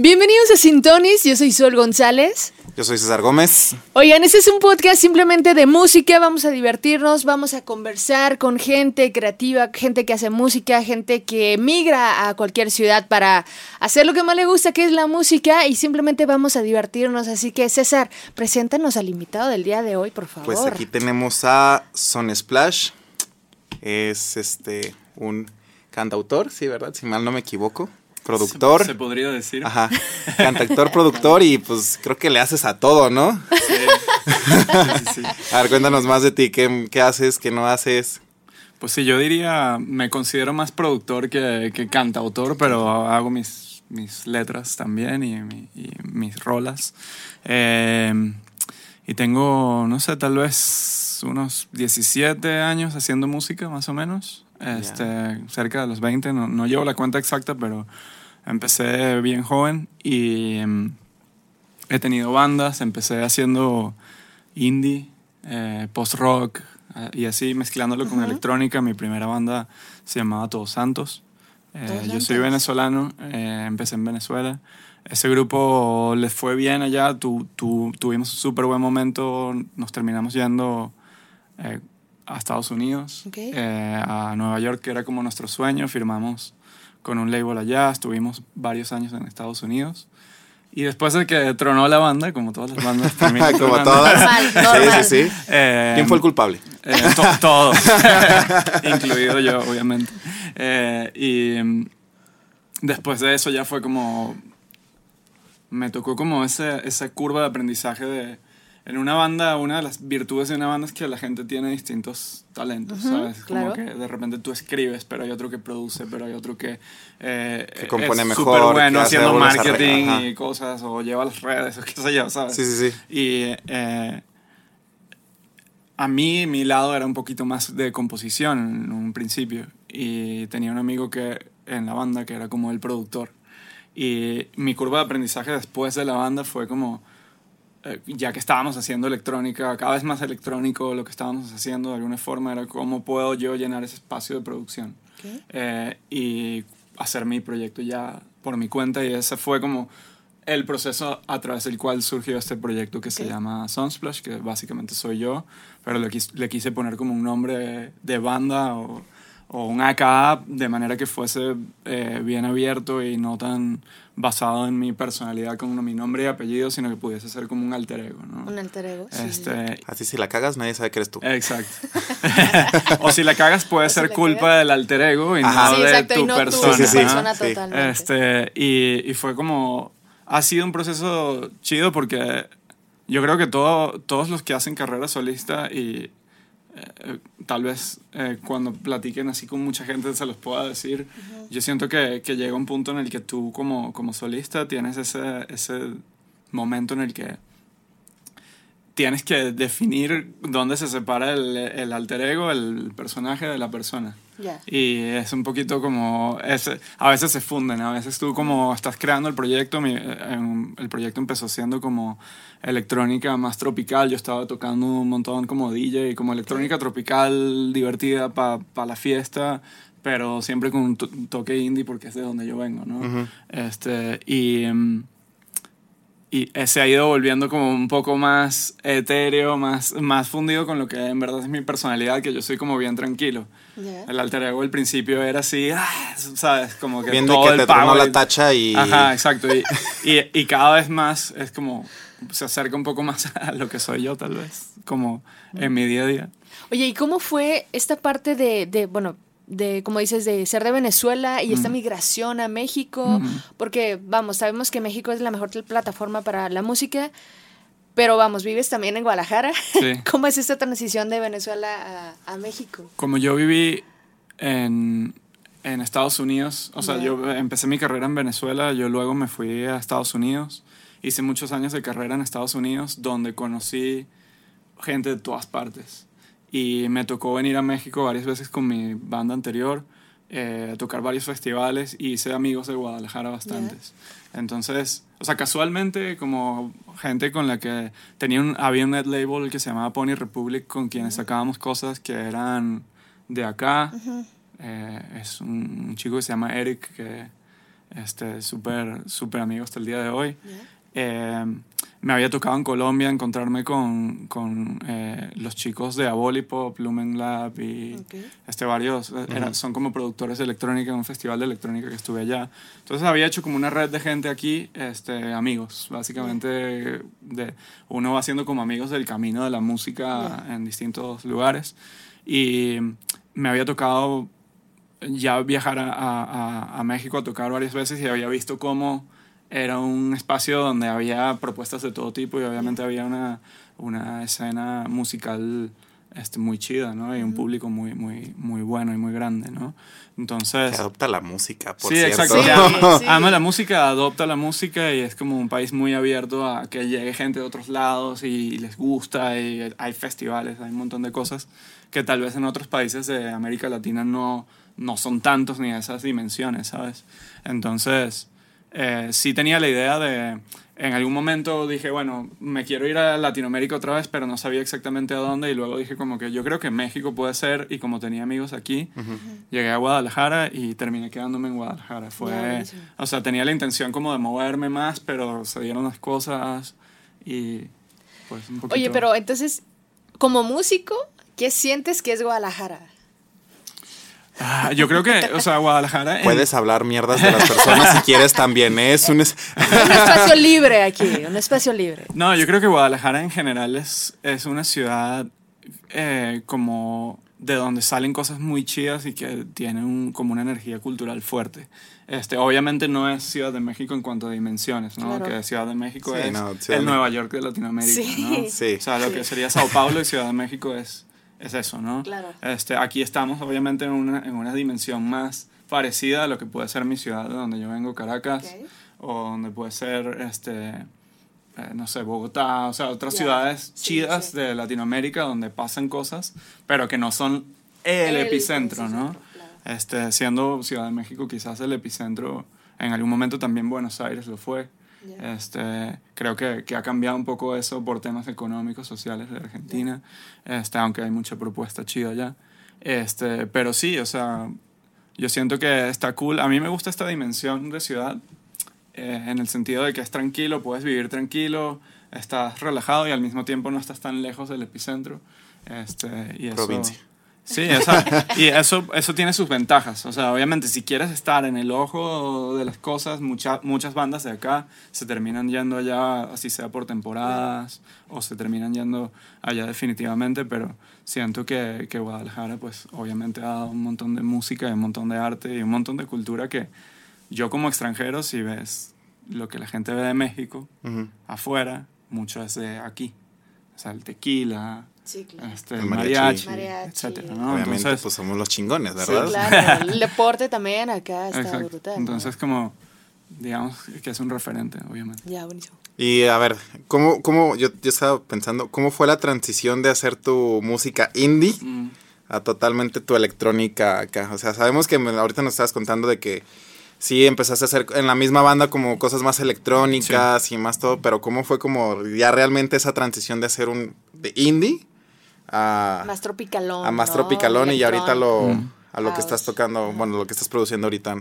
Bienvenidos a Sintonis, yo soy Sol González. Yo soy César Gómez. Oigan, este es un podcast simplemente de música, vamos a divertirnos, vamos a conversar con gente creativa, gente que hace música, gente que migra a cualquier ciudad para hacer lo que más le gusta, que es la música, y simplemente vamos a divertirnos. Así que César, preséntanos al invitado del día de hoy, por favor. Pues aquí tenemos a Son Splash, es este un cantautor, sí, ¿verdad? Si mal no me equivoco productor. Se, podría decir. Ajá. Cantactor, productor y pues creo que le haces a todo, ¿no? Sí. a ver, cuéntanos más de ti. ¿Qué, ¿Qué, haces? ¿Qué no haces? Pues sí, yo diría, me considero más productor que, que cantautor, pero hago mis, mis letras también y, y mis rolas. Eh, y tengo, no sé, tal vez unos 17 años haciendo música, más o menos. Este, Cerca de los 20, no, no llevo la cuenta exacta, pero Empecé bien joven y em, he tenido bandas, empecé haciendo indie, eh, post-rock eh, y así mezclándolo con electrónica. Mi primera banda se llamaba Todos Santos. Eh, yo soy venezolano, empecé en Venezuela. Ese grupo les fue bien allá, tu, tu, tuvimos un súper buen momento, nos terminamos yendo a Estados Unidos, a Nueva York, que era como nuestro sueño, firmamos con un label allá, estuvimos varios años en Estados Unidos. Y después de que tronó la banda, como todas las bandas terminan Como todas. Sí, sí, sí. Eh, ¿Quién fue el culpable? Eh, todos, incluido yo, obviamente. Eh, y mm, después de eso ya fue como... Me tocó como ese, esa curva de aprendizaje de en una banda, una de las virtudes de una banda es que la gente tiene distintos talentos, ¿sabes? Como que de repente tú escribes, pero hay otro que produce, pero hay otro que, eh, que compone es mejor, bueno haciendo marketing y cosas, o lleva las redes, o qué sé yo, ¿sabes? Sí, sí, sí. Y eh, a mí, mi lado era un poquito más de composición en un principio, y tenía un amigo que en la banda que era como el productor. Y mi curva de aprendizaje después de la banda fue como ya que estábamos haciendo electrónica, cada vez más electrónico, lo que estábamos haciendo de alguna forma era cómo puedo yo llenar ese espacio de producción eh, y hacer mi proyecto ya por mi cuenta y ese fue como el proceso a través del cual surgió este proyecto que se llama Sunsplash, que básicamente soy yo, pero le quise, le quise poner como un nombre de banda o o un AKA de manera que fuese eh, bien abierto y no tan basado en mi personalidad con mi nombre y apellido, sino que pudiese ser como un alter ego, ¿no? Un alter ego, este, Así si la cagas nadie sabe que eres tú. Exacto. o si la cagas puede ser culpa del alter ego y no de tu persona. Tu persona totalmente. Este, y, y fue como... Ha sido un proceso chido porque yo creo que todo, todos los que hacen carrera solista y eh, tal vez eh, cuando platiquen así con mucha gente se los pueda decir. Yo siento que, que, llega un punto en el que tú como, como solista tienes ese, ese momento en el que tienes que definir dónde se separa el, el alter ego, el personaje de la persona. Y es un poquito como, ese, a veces se funden, a veces tú como estás creando el proyecto, el proyecto empezó siendo como electrónica más tropical, yo estaba tocando un montón como DJ, como electrónica tropical divertida para pa la fiesta, pero siempre con un toque indie porque es de donde yo vengo, ¿no? este, y... Mm, y se ha ido volviendo como un poco más etéreo, más, más fundido con lo que en verdad es mi personalidad, que yo soy como bien tranquilo. El alter ego al principio era así, ah, ¿sabes? Como que Viendo todo que el te tronó la tacha y... Ajá, exacto. Y, y, y, cada vez más es como, se acerca un poco más a lo que soy yo, tal vez, como en mi día a día. Oye, ¿y cómo fue esta parte de, de bueno, de, como dices, de ser de Venezuela y esta migración a México, porque, vamos, sabemos que México es la mejor plataforma para la música, pero vamos, vives también en Guadalajara. ¿Cómo es esta transición de Venezuela a, México? Como yo viví en, en Estados Unidos, o sea, yo empecé mi carrera en Venezuela, yo luego me fui a Estados Unidos, hice muchos años de carrera en Estados Unidos, donde conocí gente de todas partes y me tocó venir a México varias veces con mi banda anterior, eh, a tocar varios festivales y hice amigos de Guadalajara bastantes. Entonces, o sea, casualmente como gente con la que tenía un, había un net label que se llamaba Pony Republic con quienes sacábamos cosas que eran de acá. Eh, es un, chico que se llama Eric que este, súper, súper amigo hasta el día de hoy. Eh, me había tocado en Colombia encontrarme con, con eh, los chicos de Abolipop, Lumen Lab y este, varios, eh, eran, son como productores de electrónica en un festival de electrónica que estuve allá. Entonces había hecho como una red de gente aquí, este, amigos, básicamente de, uno va haciendo como amigos del camino de la música en distintos lugares. Y me había tocado ya viajar a, a, a México a tocar varias veces y había visto cómo era un espacio donde había propuestas de todo tipo y obviamente había una, una escena musical este, muy chida, ¿no? Y un público muy, muy, muy bueno y muy grande, ¿no? Entonces... Que adopta la música, por sí, cierto. Exacto. ama, la música, adopta la música y es como un país muy abierto a que llegue gente de otros lados y les gusta y hay festivales, hay un montón de cosas que tal vez en otros países de América Latina no, no son tantos ni esas dimensiones, ¿sabes? Entonces eh, sí tenía la idea de, en algún momento dije, bueno, me quiero ir a Latinoamérica otra vez, pero no sabía exactamente a dónde y luego dije como que yo creo que México puede ser y como tenía amigos aquí, llegué a Guadalajara y terminé quedándome en Guadalajara. Fue, o sea, tenía la intención como de moverme más, pero se dieron las cosas y pues un poquito... Oye, pero entonces, como músico, ¿qué sientes que es Guadalajara? Ah, yo creo que, o sea, Guadalajara. Puedes hablar mierdas de las personas si quieres también. Es un, espacio libre aquí, un espacio libre. No, yo creo que Guadalajara en general es, es una ciudad eh, como de donde salen cosas muy chidas y que tiene un, como una energía cultural fuerte. Este, obviamente no es Ciudad de México en cuanto a dimensiones, ¿no? Que Ciudad de México es el Nueva York de Latinoamérica, ¿no? Sí. O sea, lo que sería Sao Paulo y Ciudad de México es es eso, ¿no? Claro. Este, aquí estamos obviamente en una, en una dimensión más parecida a lo que puede ser mi ciudad de donde yo vengo, Caracas, o donde puede ser, este, eh, no sé, Bogotá, o sea, otras ciudades chidas de Latinoamérica donde pasan cosas, pero que no son el, epicentro, ¿no? Este, siendo Ciudad de México quizás el epicentro, en algún momento también Buenos Aires lo fue. Este, creo que, que, ha cambiado un poco eso por temas económicos, sociales de Argentina, este, aunque hay mucha propuesta chida allá. Este, pero sí, o sea, yo siento que está cool. A mí me gusta esta dimensión de ciudad eh, en el sentido de que es tranquilo, puedes vivir tranquilo, estás relajado y al mismo tiempo no estás tan lejos del epicentro. Este, y eso, Provincia. Sí, y eso, eso tiene sus ventajas. O sea, obviamente, si quieres estar en el ojo de las cosas, mucha, muchas bandas de acá se terminan yendo allá, así sea por temporadas, o se terminan yendo allá definitivamente, pero siento que, que Guadalajara, pues, obviamente ha dado un montón de música y un montón de arte y un montón de cultura que yo como extranjero, si ves lo que la gente ve de México, afuera, mucho es de aquí. O sea, el tequila, este, el mariachi, etcétera, Obviamente, pues somos los chingones, ¿verdad? Sí, claro. El deporte también acá está brutal. Entonces, como, digamos que es un referente, obviamente. Ya, buenísimo. Y a ver, ¿cómo, cómo yo, yo estaba pensando, ¿cómo fue la transición de hacer tu música indie mm. a totalmente tu electrónica acá? O sea, sabemos que ahorita nos estabas contando de que sí empezaste a hacer en la misma banda como cosas más electrónicas y más todo, pero ¿cómo fue como ya realmente esa transición de hacer un de indie a más tropicalón. A más tropicalón y ahorita lo, mm. a lo que estás tocando, bueno, lo que estás produciendo ahorita.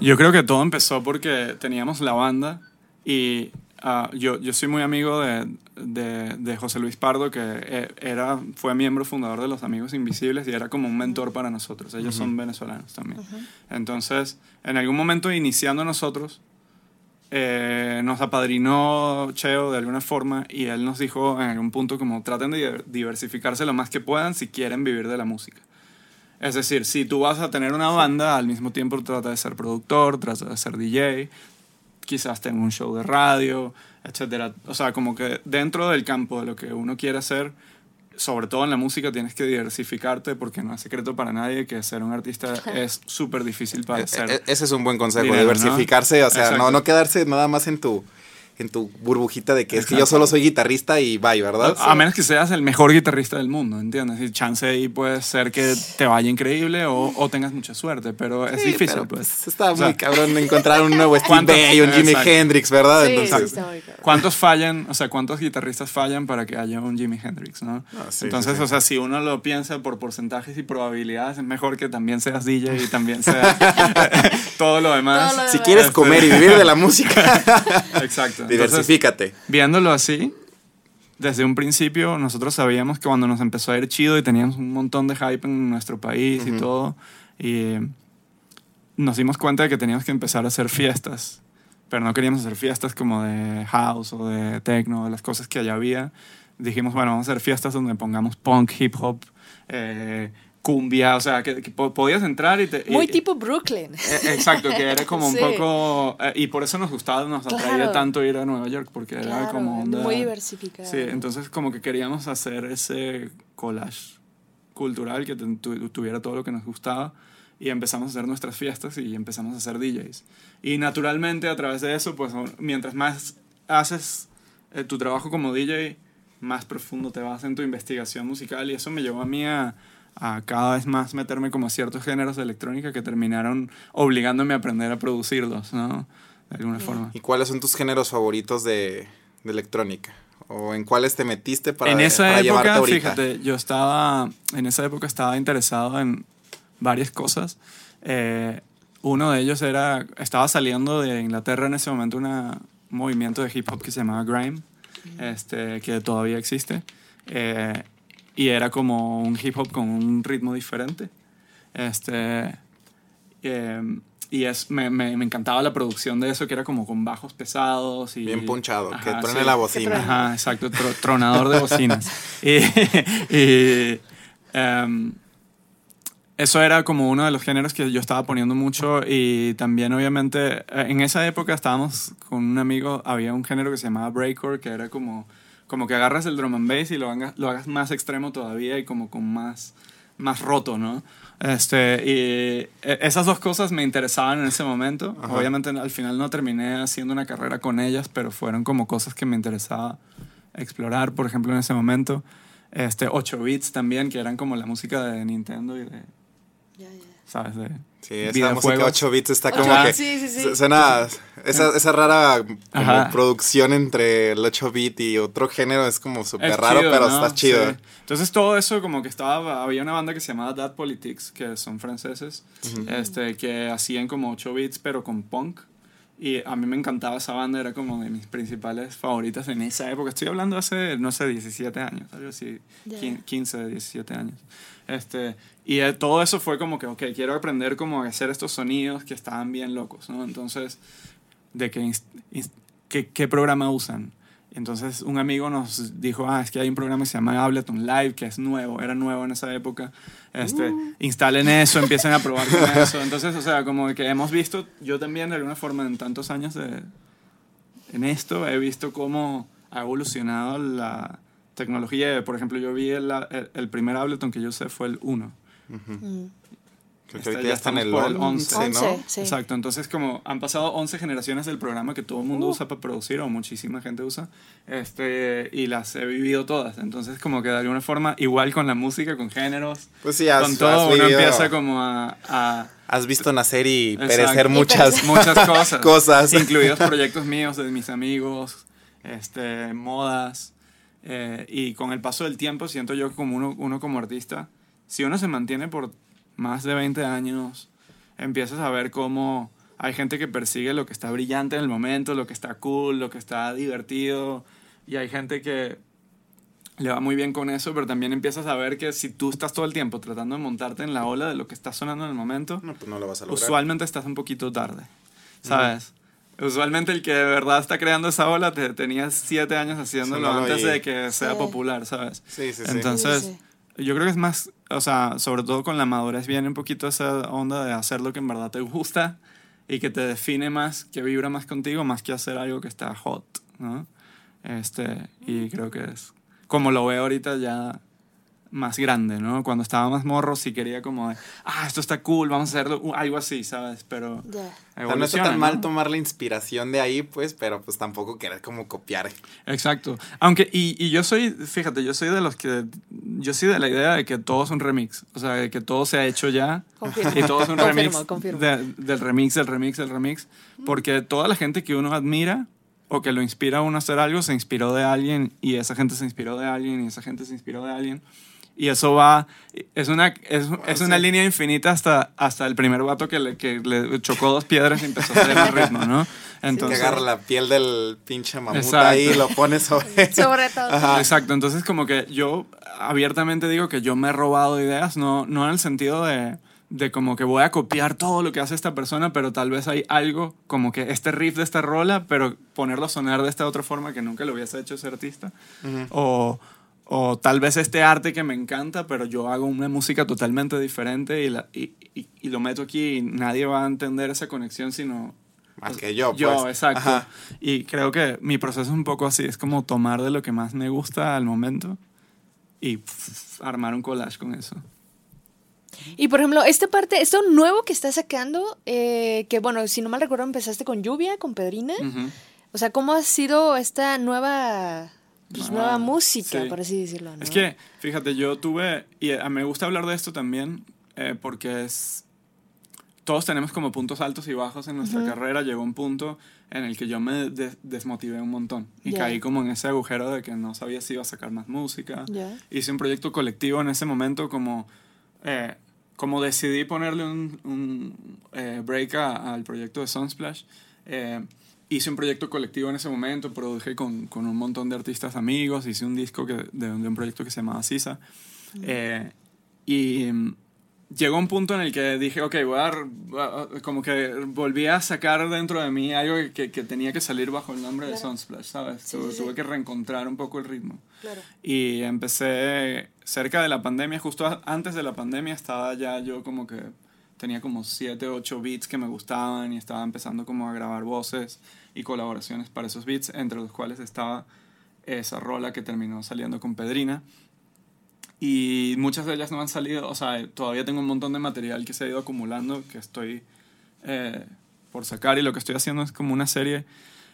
Yo creo que todo empezó porque teníamos la banda y ah, yo, yo soy muy amigo de, de, de, José Luis Pardo, que eh, era, fue miembro fundador de Los Amigos Invisibles y era como un mentor para nosotros. Ellos son venezolanos también. Entonces, en algún momento iniciando nosotros, eh, nos apadrinó Cheo de alguna forma y él nos dijo en algún punto como traten de diversificarse lo más que puedan si quieren vivir de la música. Es decir, si tú vas a tener una banda, al mismo tiempo trata de ser productor, trata de ser DJ, quizás tenga un show de radio, etc. O sea, como que dentro del campo de lo que uno quiere hacer, sobre todo en la música tienes que diversificarte porque no es secreto para nadie que ser un artista es súper difícil para e, ser. E, ese es un buen consejo, diversificarse, o sea, no, no quedarse nada más en tu en tu burbujita de que es que yo solo soy guitarrista y bye, ¿verdad? A, a menos que seas el mejor guitarrista del mundo, ¿entiendes? Y chance ahí puede ser que te vaya increíble o, o tengas mucha suerte, pero es Sí, difícil, pero, pues. Está O sea, muy cabrón encontrar un nuevo Steve ¿cuántos- Vai, un Jimi Exacto. Hendrix, ¿verdad? Sí, Entonces, sí, está muy cabrón. ¿Cuántos fallan, o sea, cuántos guitarristas fallan para que haya un Jimi Hendrix, no? Ah, sí, Entonces, sí, sí. o sea, si uno lo piensa por porcentajes y probabilidades, es mejor que también seas DJ y también seas todo lo demás. Todo lo si demás. quieres comer y vivir de la música, Exacto. Entonces, diversifícate. viéndolo así, desde un principio nosotros sabíamos que cuando nos empezó a ir chido y teníamos un montón de hype en nuestro país y todo, y nos dimos cuenta de que teníamos que empezar a hacer fiestas, pero no queríamos hacer fiestas como de house o de techno, de las cosas que allá había. Dijimos, bueno, vamos a hacer fiestas donde pongamos punk, hip hop, eh, cumbia, o sea, que, que po- podías entrar y te... y- Muy tipo Brooklyn. eh, Exacto, que era como un Sí. poco... eh, y por eso nos gustaba, nos atraía Claro. tanto ir a Nueva York, porque era Claro, como onda... muy diversificado. Sí, entonces como que queríamos hacer ese collage cultural que tu- tu- tuviera todo lo que nos gustaba y empezamos a hacer nuestras fiestas y empezamos a hacer DJs. Y naturalmente a través de eso, pues mientras más haces eh, tu trabajo como DJ, más profundo te vas en tu investigación musical y eso me llevó a mí a, a cada vez más meterme como a ciertos géneros de electrónica que terminaron obligándome a aprender a producirlos, ¿no? De alguna forma. ¿Y cuáles son tus géneros favoritos de, de electrónica? ¿O en cuáles te metiste para, en esa para época, fíjate, yo estaba, en esa época estaba interesado en varias cosas. Eh, uno de ellos era, estaba saliendo de Inglaterra en ese momento una, un movimiento de hip hop que se llamaba Grime, este, que todavía existe. Eh, y era como un hip hop con un ritmo diferente. Este, eh, y es, me, me, me encantaba la producción de eso, que era como con bajos pesados. Y, Bien punchado, que Ajá, truene sí. la Que bocina. Ajá, exacto, tro- tronador de bocinas. y, y, em, eso era como uno de los géneros que yo estaba poniendo mucho y también obviamente en esa época estábamos con un amigo, había un género que se llamaba breakcore, que era como, como que agarras el drum and bass y lo hagas, lo hagas más extremo todavía y como con más, más roto, ¿no? Este, y eh, esas dos cosas me interesaban en ese momento. Ajá. Obviamente al final no terminé haciendo una carrera con ellas, pero fueron como cosas que me interesaba explorar, por ejemplo, en ese momento. Este, 8 bits también, que eran como la música de Nintendo y de, Ya, ya. ¿sabes? De Sí, esa música 8 bits está como bits. que Sí, sí, sí. su- suena esa, esa rara como producción entre el 8 bit y otro género es como súper raro, chido, pero ¿no? está chido. Sí. Entonces todo eso como que estaba, había una banda que se llamaba Dad Politics, que son franceses, este, que hacían como 8 bits pero con punk. Y a mí me encantaba esa banda, era como de mis principales favoritas en esa época. Estoy hablando hace, no sé, 17 años, algo así, quin- 15, 17 años. Este, y eh, todo eso fue como que, ok, quiero aprender cómo hacer estos sonidos que estaban bien locos, ¿no? Entonces, de inst- qué, qué programa usan. Entonces un amigo nos dijo, ah, es que hay un programa que se llama Ableton Live, que es nuevo, era nuevo en esa época. Este, Instalen eso, empiecen a probar con eso. Entonces, o sea, como que hemos visto, yo también de alguna forma en tantos años de, en esto, he visto cómo ha evolucionado la tecnología. Por ejemplo, yo vi el, el, el primer Ableton que yo usé fue el 1. Mm. Creo que ahorita ya ya está en el estamos por el 11, 11, ¿no? 11. Sí. Exacto, entonces como han pasado 11 generaciones del programa que todo el mundo Uh. usa para producir o muchísima gente usa, este, y las he vivido todas. Entonces como que de alguna forma, igual con la música, con géneros, Pues sí, has, con todo, uno vivido- empieza como a... a has visto nacer y Exacto. perecer Y muchas muchas cosas. cosas. Incluidos proyectos míos, de mis amigos, este, modas. eh, y con el paso del tiempo siento yo como uno, uno como artista, si uno se mantiene por más de 20 años, empiezas a ver cómo hay gente que persigue lo que está brillante en el momento, lo que está cool, lo que está divertido. Y hay gente que le va muy bien con eso, pero también empiezas a ver que si tú estás todo el tiempo tratando de montarte en la ola de lo que está sonando en el momento, No, pues no lo vas a lograr. usualmente estás un poquito tarde, ¿sabes? Usualmente el que de verdad está creando esa ola te tenías siete años haciéndolo antes y- de que sea Sí. popular, ¿sabes? Sí, sí, sí. Entonces, Sí, yo creo que es más, o sea, sobre todo con la madurez viene un poquito esa onda de hacer lo que en verdad te gusta y que te define más, que vibra más contigo, más que hacer algo que está hot. Este, y creo que es, como lo veo ahorita ya más grande, ¿no? Cuando estaba más morro sí quería como de, ah, esto está cool, vamos a hacerlo, uh, algo así, ¿sabes? Pero. O sea, no está tan mal ¿no? tomar la inspiración de ahí, pues, pero pues tampoco querer como copiar. Exacto. Aunque, y, y yo soy, fíjate, yo soy de los que, yo soy de la idea de que todo es un remix, o sea, de que todo se ha hecho ya. Confirmo. Y todo es un Confirmo, remix confirmo. de- del remix, del remix, del remix. Porque toda la gente que uno admira o que lo inspira a uno a hacer algo, se inspiró de alguien y esa gente se inspiró de alguien y esa gente se inspiró de alguien. Y eso va, es una, es, es una sí. línea infinita hasta, hasta el primer vato que le, que le chocó dos piedras y empezó a hacer el ritmo, ¿no? que Entonces, agarra la piel del pinche mamut Exacto. ahí y lo pone sobre. Sobre todo. Ajá. Exacto, entonces como que yo abiertamente digo que yo me he robado ideas, no, no en el sentido de, de como que voy a copiar todo lo que hace esta persona, pero tal vez hay algo como que este riff de esta rola, pero ponerlo a sonar de esta otra forma que nunca lo hubiese hecho ese artista. o, o tal vez este arte que me encanta, pero yo hago una música totalmente diferente y, la- y, y- y lo meto aquí y nadie va a entender esa conexión sino Más que yo, pues. yo, exacto. Ajá. Y creo que mi proceso es un poco así, es como tomar de lo que más me gusta al momento y pff, armar un collage con eso. Y por ejemplo, esta parte, esto nuevo que estás sacando, eh, que bueno, si no mal recuerdo, empezaste con Lluvia, con Pedrina. Ujú. O sea, ¿cómo ha sido esta nueva, pues, Nueva, música, sí. por así decirlo? ¿no? Es que, fíjate, yo tuve, y eh, me gusta hablar de esto también, eh, porque es, todos tenemos como puntos altos y bajos en nuestra carrera. Llegó un punto en el que yo me des- desmotivé un montón y Ya. caí como en ese agujero de que no sabía si iba a sacar más música. Ya. Hice un proyecto colectivo en ese momento como, eh, como decidí ponerle un, un, eh, break a- al proyecto de Sunsplash. eh, hice un proyecto colectivo en ese momento, produje con, con un montón de artistas amigos, hice un disco que, de, de un proyecto que se llamaba Sisa. Eh, y mm, llegó un punto en el que dije, ok, voy a, dar- como que volví a sacar dentro de mí algo que, que tenía que salir bajo el nombre de Claro. Sunsplash, ¿sabes? Sí, tuve, sí, tuve que reencontrar un poco el ritmo. Claro. Y empecé cerca de la pandemia, justo antes de la pandemia estaba ya yo como que tenía como 7, 8 beats que me gustaban y estaba empezando como a grabar voces y colaboraciones para esos beats, entre los cuales estaba esa rola que terminó saliendo con Pedrina. Y muchas de ellas no han salido, o sea, todavía tengo un montón de material que se ha ido acumulando, que estoy eh, por sacar y lo que estoy haciendo es como una serie.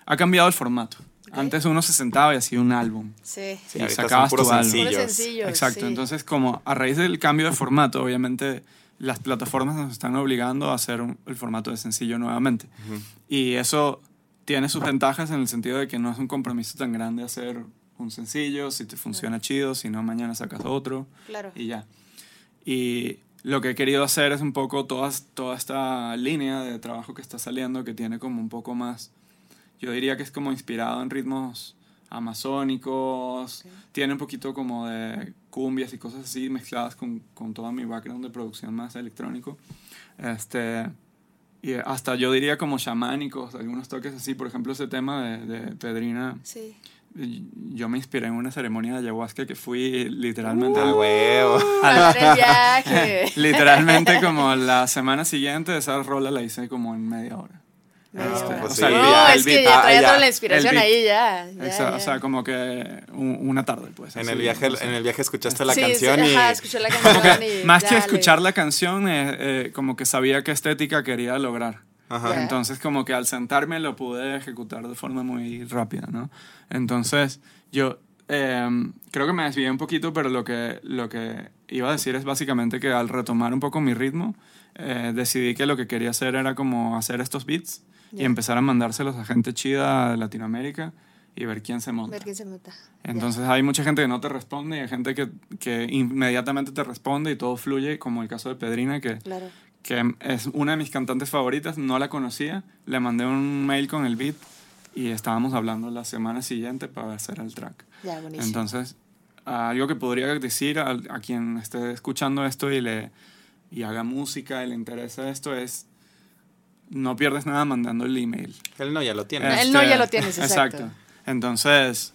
Ha cambiado el formato. Antes uno se sentaba y hacía un álbum. Sí. Sí, y sacabas tu álbum. Exacto, sí. entonces como a raíz del cambio de formato, obviamente las plataformas nos están obligando a hacer un- el formato de sencillo nuevamente. Y eso tiene sus ventajas en el sentido de que no es un compromiso tan grande hacer un sencillo, si te funciona chido, si no mañana sacas otro Claro. y ya. Y lo que he querido hacer es un poco todas, toda esta línea de trabajo que está saliendo, que tiene como un poco más, yo diría que es como inspirado en ritmos amazónicos, tiene un poquito como de cumbias y cosas así mezcladas con, con todo mi background de producción más electrónico. Este, y hasta yo diría como chamánicos, algunos toques así, por ejemplo ese tema de, de Pedrina. Sí. Yo me inspiré en una ceremonia de ayahuasca que fui literalmente huevo. Para hacer el viaje. Literalmente como la semana siguiente esa rola la hice como en media hora. Este, hora. pues o sea, sí, no, es que beat- ya ah, traía ya. toda la inspiración ahí ya. ya, ya. O sea, como que un- una tarde, pues. En así, el viaje, no en el viaje escuchaste la Sí, sí, canción y ajá, escuché la canción y Más que escuchar la canción, eh, eh, como que sabía qué estética quería lograr. Ajá. Entonces, como que al sentarme lo pude ejecutar de forma muy rápida, ¿no? Entonces, yo eh, creo que me desvié un poquito, pero lo que, lo que iba a decir es básicamente que al retomar un poco mi ritmo, eh, decidí que lo que quería hacer era como hacer estos beats y Ya. empezar a mandárselos a gente chida de Latinoamérica y ver quién se monta. Ver quién se meta. Entonces hay mucha gente que no te responde y hay gente que, que inmediatamente te responde y todo fluye, como el caso de Pedrina, que, Claro. que es una de mis cantantes favoritas, no la conocía, le mandé un mail con el beat y estábamos hablando la semana siguiente para hacer el track. Ya, buenísimo. Entonces, algo que podría decir a, a quien esté escuchando esto y, le, y haga música y le interesa esto es, no pierdes nada mandando el email. Él no, ya lo tiene. Él no, ya lo tienes, exacto. Entonces,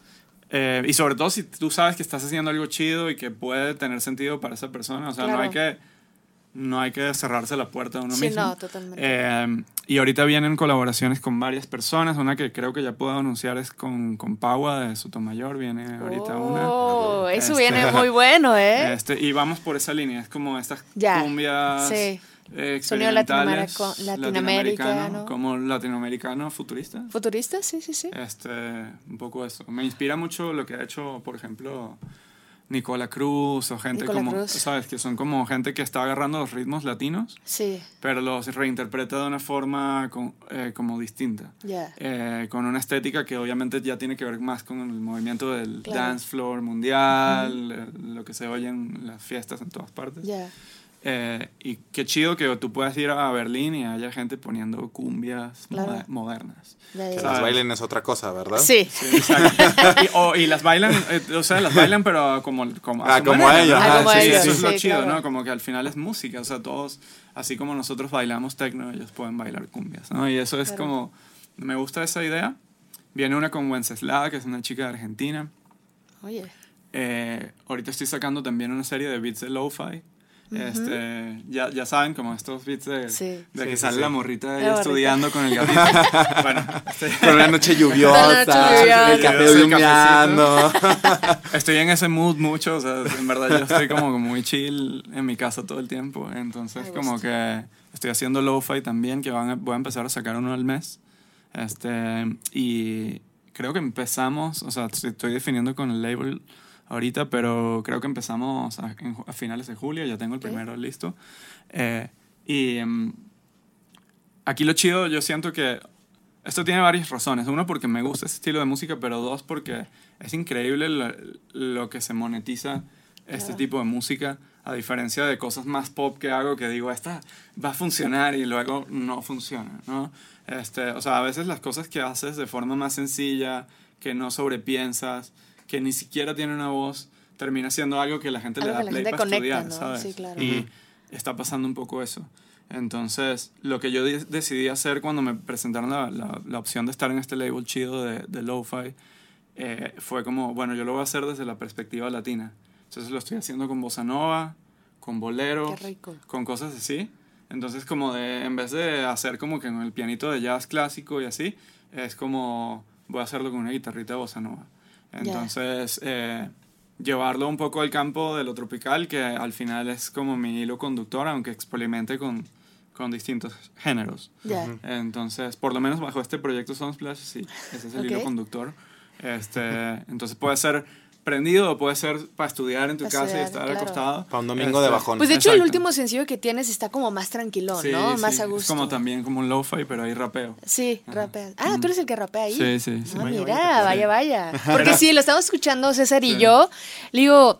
eh, y sobre todo si tú sabes que estás haciendo algo chido y que puede tener sentido para esa persona, o sea, no hay que no hay que cerrarse la puerta a uno Sí, mismo. no, totalmente. Eh, y ahorita vienen colaboraciones con varias personas. Una que creo que ya puedo anunciar es con, con Paua de Sotomayor. Viene ahorita Oh, una. eso Este, viene muy bueno, ¿eh? Este, y vamos por esa línea. Es como estas Ya, cumbias sí. Eh, Sonido latinoamericano. Como latinoamericano futurista. ¿Futurista? Sí, sí, sí. Este, un poco eso. Me inspira mucho lo que ha hecho, por ejemplo, Nicola Cruz o gente Nicola como, Cruz. ¿sabes? Que son como gente que está agarrando los ritmos latinos, Sí, pero los reinterpreta de una forma con- eh, como distinta. ya. Eh, con una estética que obviamente ya tiene que ver más con el movimiento del Claro. dance floor mundial, eh, lo que se oye en las fiestas en todas partes. Ya. Eh, y qué chido que tú puedas ir a Berlín y haya gente poniendo cumbias Claro. moder- modernas. Que las bailen es otra cosa, ¿verdad? Sí. Sí, exacto. y, o- y las bailan, eh, o sea, las bailan, pero como, como, Ah, su como manera, ellos, ¿no? ah, como sí, ellos, eso es lo sí, chido, claro. ¿no? Como que al final es música, o sea, todos, así como nosotros bailamos tecno, ellos pueden bailar cumbias, ¿no? Y eso es Claro. como, me gusta esa idea. Viene una con Wenceslao, que es una chica de Argentina. Oye. Eh, ahorita estoy sacando también una serie de beats de lo-fi. Este, ya, ya saben, como estos beats de, Sí. de Sí, que sí, sale sí. la morrita La ahí morrita. estudiando con el gatito. bueno, este- Con una noche lluviosa, el café humeando. Estoy en ese mood mucho, o sea, en verdad yo estoy como muy chill en mi casa todo el tiempo, entonces Me como gusta. que estoy haciendo lo-fi también, que van a- voy a empezar a sacar uno al mes, este, y creo que empezamos, o sea, estoy definiendo con el label ahorita, pero creo que empezamos a, a finales de julio, ya tengo el primero listo, Eh, y em, aquí lo chido, yo siento que esto tiene varias razones. Uno, porque me gusta ese estilo de música, pero dos, porque es increíble lo, lo que se monetiza este tipo de música, a diferencia de cosas más pop que hago que digo, esta va a funcionar y luego no funciona, ¿no? Este, o sea, a veces las cosas que haces de forma más sencilla, que no sobrepiensas, que ni siquiera tiene una voz, termina siendo algo que la gente Algo le da play gente para conecta, estudiar, ¿no? ¿sabes? Sí, claro. Y está pasando un poco eso. Entonces, lo que yo de- decidí hacer cuando me presentaron la, la, la opción de estar en este label chido de, de lo-fi, eh, fue como, bueno, yo lo voy a hacer desde la perspectiva latina. Entonces lo estoy haciendo con bossa nova, con bolero, con cosas así. Entonces, como de, en vez de hacer como que con el pianito de jazz clásico y así, es como, voy a hacerlo con una guitarrita de bossa nova. Entonces, eh, llevarlo un poco al campo de lo tropical, que al final es como mi hilo conductor, aunque experimente con, con distintos géneros. Entonces, por lo menos bajo este proyecto Sunsplash, sí, ese es el hilo conductor. Este, entonces puede ser prendido o puede ser para estudiar en tu Para casa y estar claro. acostado. Para un domingo de Este, bajón. Pues de hecho el Exacto. último sencillo que tienes está como más tranquilón, Sí, ¿no? Más sí, a gusto. Es como también como un lo-fi, pero hay rapeo. Sí, rapea. Ah, tú eres el que rapea ahí. Sí, sí, sí. Ah, Vaya, mira, vaya, vaya, vaya. Porque sí, lo estamos escuchando César y yo. Le digo,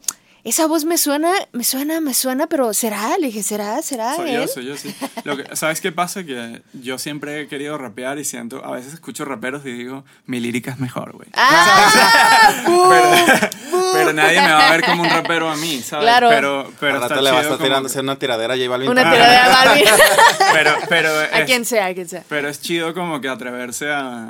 esa voz me suena, me suena, me suena, pero ¿será? Le dije, ¿será? ¿Será Soy él? yo, soy yo, sí. Lo que, ¿Sabes qué pasa? Que yo siempre he querido rapear y siento, a veces escucho raperos y digo, mi lírica es mejor, güey. ¡Ah! ¡Bum! Pero nadie me va a ver como un rapero a mí, ¿sabes? Claro. Pero, pero está rato le vas a tirando que- hacer una tiradera a J Balvin. Una Ah, tiradera de Balvin. pero, pero a es- quien sea, a quien sea. Pero es chido como que atreverse a...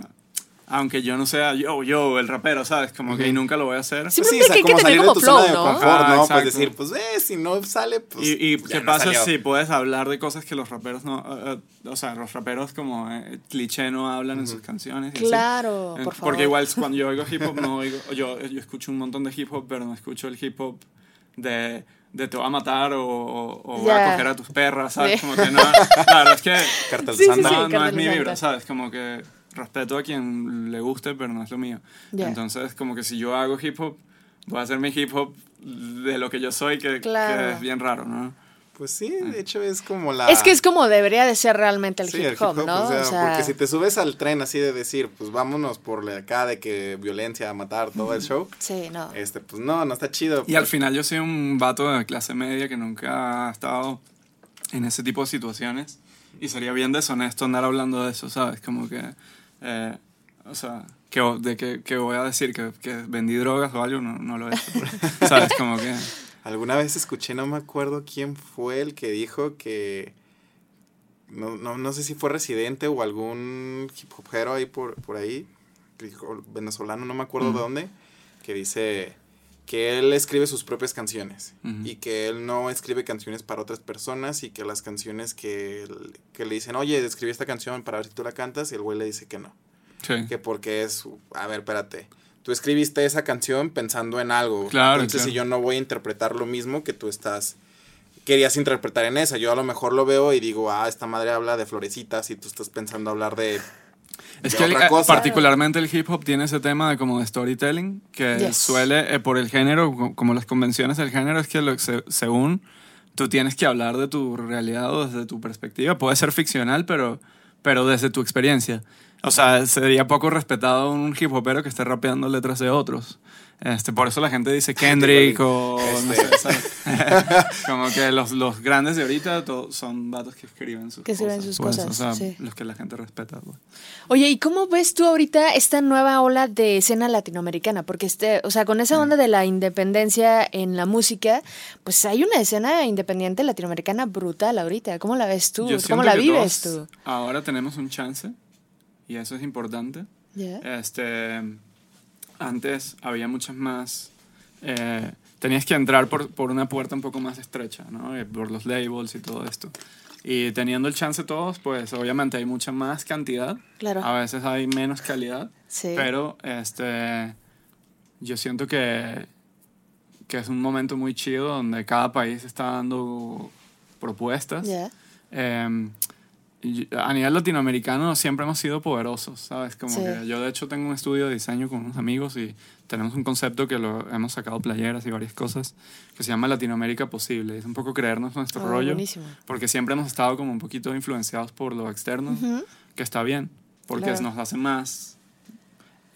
Aunque yo no sea yo, yo, el rapero, ¿sabes? Como que y nunca lo voy a hacer. Sí, Pues sí, o sea, hay que como tener salir de como tu flow, zona de ¿no? confort, Ah, ¿no? Pues exacto. decir, pues, eh, si no sale, pues. ¿Y, y ya qué no pasa salió. si puedes hablar de cosas que los raperos no... eh, eh, o sea, los raperos como eh, cliché no hablan en sus canciones. y así? Claro, Eh, por favor. Porque igual cuando yo oigo hip hop, no oigo... Yo, yo escucho un montón de hip hop, pero no escucho el hip hop de... De te va a matar o, o, o voy a Ya. coger a tus perras, ¿sabes? Sí. Como que no... Claro, es que... Cartel Sí, sí, Santa. sí. No, no es mi Santa. vibra, ¿sabes? Como que respeto a quien le guste, pero no es lo mío. Ya. Entonces, como que si yo hago hip hop, voy a hacer mi hip hop de lo que yo soy, que, Claro. que es bien raro, ¿no? Pues sí, de hecho es como la. Es que es como debería de ser realmente el Sí, hip el hop, ¿no? o sea, porque si te subes al tren así de decir, pues vámonos por acá de que violencia, matar, todo el show, Sí, no. este, pues no, no está chido. Y al final yo soy un vato de clase media que nunca ha estado en ese tipo de situaciones. Y sería bien deshonesto andar hablando de eso, ¿sabes? Como que, eh, o sea, que, de que, que voy a decir que, que vendí drogas o algo, no, no lo he hecho. ¿Sabes? Como que... Alguna vez escuché, no me acuerdo quién fue el que dijo que. No, no, no sé si fue residente o algún hip hopero ahí por, por ahí, venezolano, no me acuerdo de dónde, que dice que él escribe sus propias canciones y que él no escribe canciones para otras personas y que las canciones que, que le dicen, oye, escribí esta canción para ver si tú la cantas y el güey le dice que no, Sí. que porque es, a ver, espérate, tú escribiste esa canción pensando en algo, Claro, entonces claro. si yo no voy a interpretar lo mismo que tú estás querías interpretar en esa, yo a lo mejor lo veo y digo, ah, esta madre habla de florecitas y tú estás pensando hablar de Es que el- eh, particularmente el hip hop tiene ese tema de como de storytelling que Yes. suele, eh, por el género, co- como las convenciones del género, es que lo- se- según tú tienes que hablar de tu realidad o desde tu perspectiva. Puede ser ficcional, pero, pero desde tu experiencia. O sea, sería poco respetado un hip hopero que esté rapeando letras de otros. Este, por eso la gente dice Kendrick o no sé, Este. ¿sabes? como que los, los grandes de ahorita to- son datos que escriben sus Que escriben cosas. sus pues, cosas, O sea, sí. los que la gente respeta. pues. Oye, ¿y cómo ves tú ahorita esta nueva ola de escena latinoamericana? Porque, este, o sea, con Mm. esa onda de la independencia en la música, pues hay una escena independiente latinoamericana brutal ahorita. ¿Cómo la ves tú? Yo ¿Cómo la que vives tú? Ahora tenemos un chance y eso es importante. Ya. Este, antes había muchas más. eh, tenías que entrar por, por una puerta un poco más estrecha, ¿no? Eh, Por los labels y todo esto. Y teniendo el chance todos, pues obviamente hay mucha más cantidad. Claro. A veces hay menos calidad. Sí. Pero este, yo siento que, que es un momento muy chido donde cada país está dando propuestas. Ya. Eh, a nivel latinoamericano siempre hemos sido poderosos, ¿sabes? Como Sí. que yo de hecho tengo un estudio de diseño con unos amigos y tenemos un concepto que lo hemos sacado playeras y varias cosas que se llama Latinoamérica Posible. Es un poco creernos nuestro Oh, rollo, buenísimo. porque siempre hemos estado como un poquito influenciados por lo externo, Ujú. que está bien, porque Claro. nos hace más...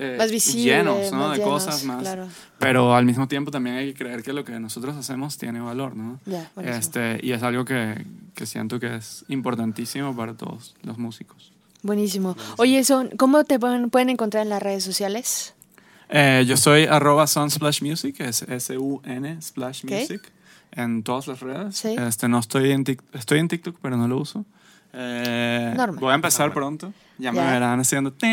eh, Más visible, llenos, ¿no? más de llenos, cosas más. claro. Pero al mismo tiempo también hay que creer que lo que nosotros hacemos tiene valor, ¿no? Ya, buenísimo. Este, y es algo que, que siento que es importantísimo para todos los músicos. Buenísimo. Oye, Son, ¿cómo te pueden, pueden encontrar en las redes sociales? Eh, yo soy arroba sunsplashmusic, es S-U-N Splash. Music, en todas las redes. Sí. Este, no estoy en, Tik- estoy en TikTok, pero no lo uso. Eh, Normal. Voy a empezar pronto. Ya, me Ya. verán haciendo...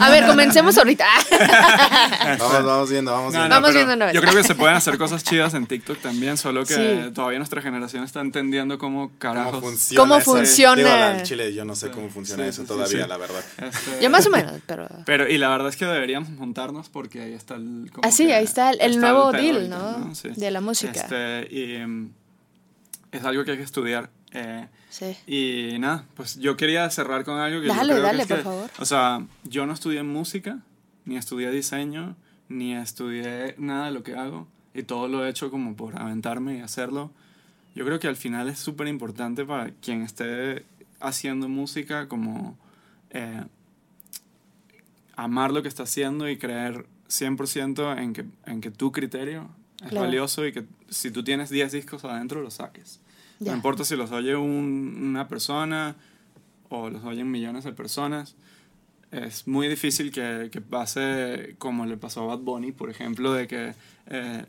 A ver, comencemos ahorita. Vamos, vamos viendo, vamos No, viendo. no, Vamos pero viendo una vez. Yo creo que se pueden hacer cosas chidas en TikTok también, solo que Sí. todavía nuestra generación está entendiendo cómo carajos... ¿Cómo funciona? ¿Cómo eso? funciona? Digo, la- en Chile yo no sé cómo funciona Sí, eso sí, todavía, sí. la verdad. Este, Yo más o menos, pero... Pero, y la verdad es que deberíamos montarnos porque ahí está el... como Ah, sí, que ahí está el, el está nuevo deal, ahorita, ¿no? Sí. De la música. Este, y mm, es algo que hay que estudiar. Eh, Sí. y nada, pues yo quería cerrar con algo que yo Dale, creo que dale, es que- por favor. O sea, yo no estudié música, ni estudié diseño, ni estudié nada de lo que hago. Y todo lo he hecho como por aventarme y hacerlo. Yo creo que al final es súper importante para quien esté haciendo música como eh, amar lo que está haciendo y creer 100% en que, en que tu criterio es Claro. valioso y que si tú tienes 10 discos adentro, los saques. No importa si los oye un- una persona o los oyen millones de personas. Es muy difícil que, que pase como le pasó a Bad Bunny, por ejemplo, de que eh,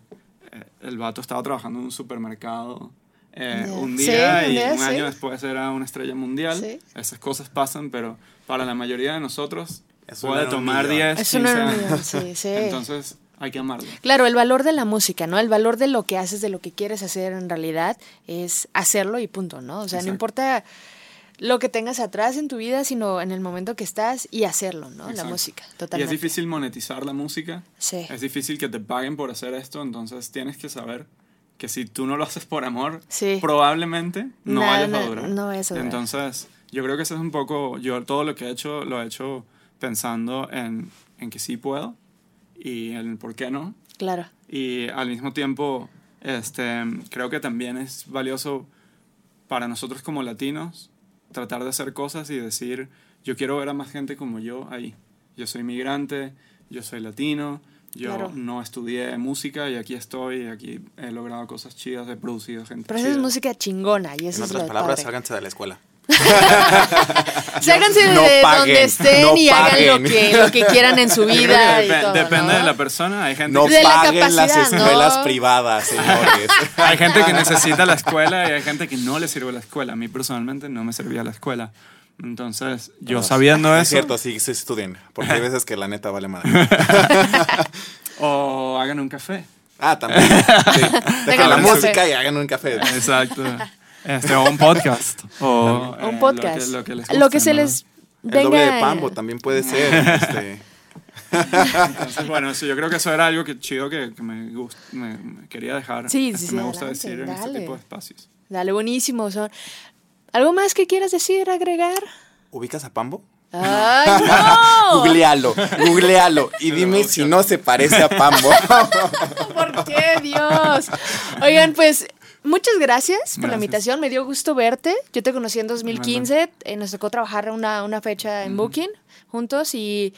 eh, el vato estaba trabajando en un supermercado eh, un Sí, día un y día, un sí. año después era una estrella mundial. Sí. Esas cosas pasan, pero para la mayoría de nosotros Eso puede tomar millón. 10, Eso no 15 era un años. Entonces hay que amarlo. Claro, el valor de la música, ¿no? El valor de lo que haces, de lo que quieres hacer en realidad, es hacerlo y punto, ¿no? O sea, no importa lo que tengas atrás en tu vida, sino en el momento que estás y hacerlo, ¿no? La Exacto. música, Y totalmente. es difícil monetizar la música. Sí. Es difícil que te paguen por hacer esto, entonces tienes que saber que si tú no lo haces por amor, Sí. probablemente no Nada, vayas a no- durar. no a durar. Entonces, yo creo que eso es un poco, yo todo lo que he hecho, lo he hecho pensando en, en que sí puedo y en por qué no. Claro. Y al mismo tiempo, este, creo que también es valioso para nosotros como latinos tratar de hacer cosas y decir, yo quiero ver a más gente como yo ahí. Yo soy migrante, yo soy latino, yo Claro. no estudié música y aquí estoy, y aquí he logrado cosas chidas, he producido gente Pero esa es chida. música chingona y eso En es otras lo palabras, padre. sálganse de la escuela. Ságanse de No paguen, donde estén no y hagan lo paguen. que, lo que quieran en su vida y depe- todo, depende ¿no? de la persona, hay gente No que De la paguen las escuelas privadas, señores. Hay gente que necesita la escuela y hay gente que no le sirve la escuela. A mí personalmente no me servía la escuela. Entonces, yo sabiendo Es eso... cierto, sí, sí estudien. Porque hay veces que la neta vale madre. O hagan un café. Ah, también. Sí. Dejen la un música café. y hagan un café. Exacto. Este, o un podcast. O eh, Un lo podcast. que- Lo que, les Lo que guste, se ¿no? les El venga. doble de pambo también puede ser. este. Entonces, bueno, eso, yo creo que eso era algo que chido que, que me, gust- me, me quería dejar. Sí, sí, sí, Me gusta adelante, decir en este tipo de espacios. Dale, buenísimo. Son... ¿Algo más que quieras decir, agregar? ¿Ubicas a Pambo? ¡Ay, no! Googlealo, googlealo y dime si no se parece a Pambo. ¿Por qué, Dios? Oigan, pues muchas gracias por la invitación. Me dio gusto verte. Yo te conocí en 2015. eh, nos tocó trabajar una, una fecha en Booking juntos y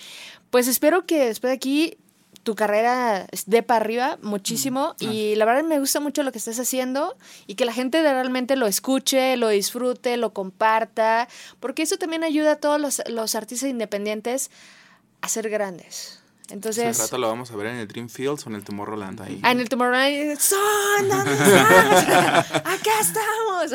pues espero que después de aquí tu carrera dé para arriba muchísimo y la verdad me gusta mucho lo que estás haciendo y que la gente realmente lo escuche, lo disfrute, lo comparta, porque eso también ayuda a todos los, los artistas independientes a ser grandes. Entonces, rato lo vamos a ver en el Dream Fields o en el Tomorrowland ahí. Ah, en el Tomorrowland, son, ¿dónde estás? Acá estamos.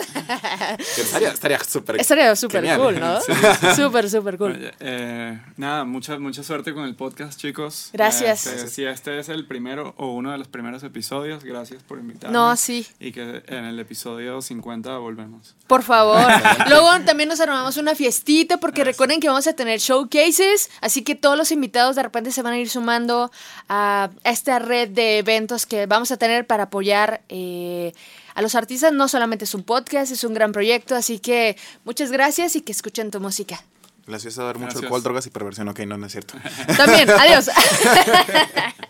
Estaría, estaría súper Estaría súper cool, ¿no? Súper, súper cool. Oye, eh, nada, mucha, mucha suerte con el podcast, chicos. Gracias. Este, si este es el primero o uno de los primeros episodios, gracias por invitarme. No, sí. Y que en el episodio 50 volvemos. Por favor. Luego también nos armamos una fiestita porque recuerden que vamos a tener showcases, así que todos los invitados de repente se van a ir sumando a esta red de eventos que vamos a tener para apoyar eh, a los artistas. No solamente es un podcast, es un gran proyecto, así que muchas gracias y que escuchen tu música. Voy a dar mucho Gracias. alcohol, drogas y perversión. Ok, no, no es cierto. También, adiós.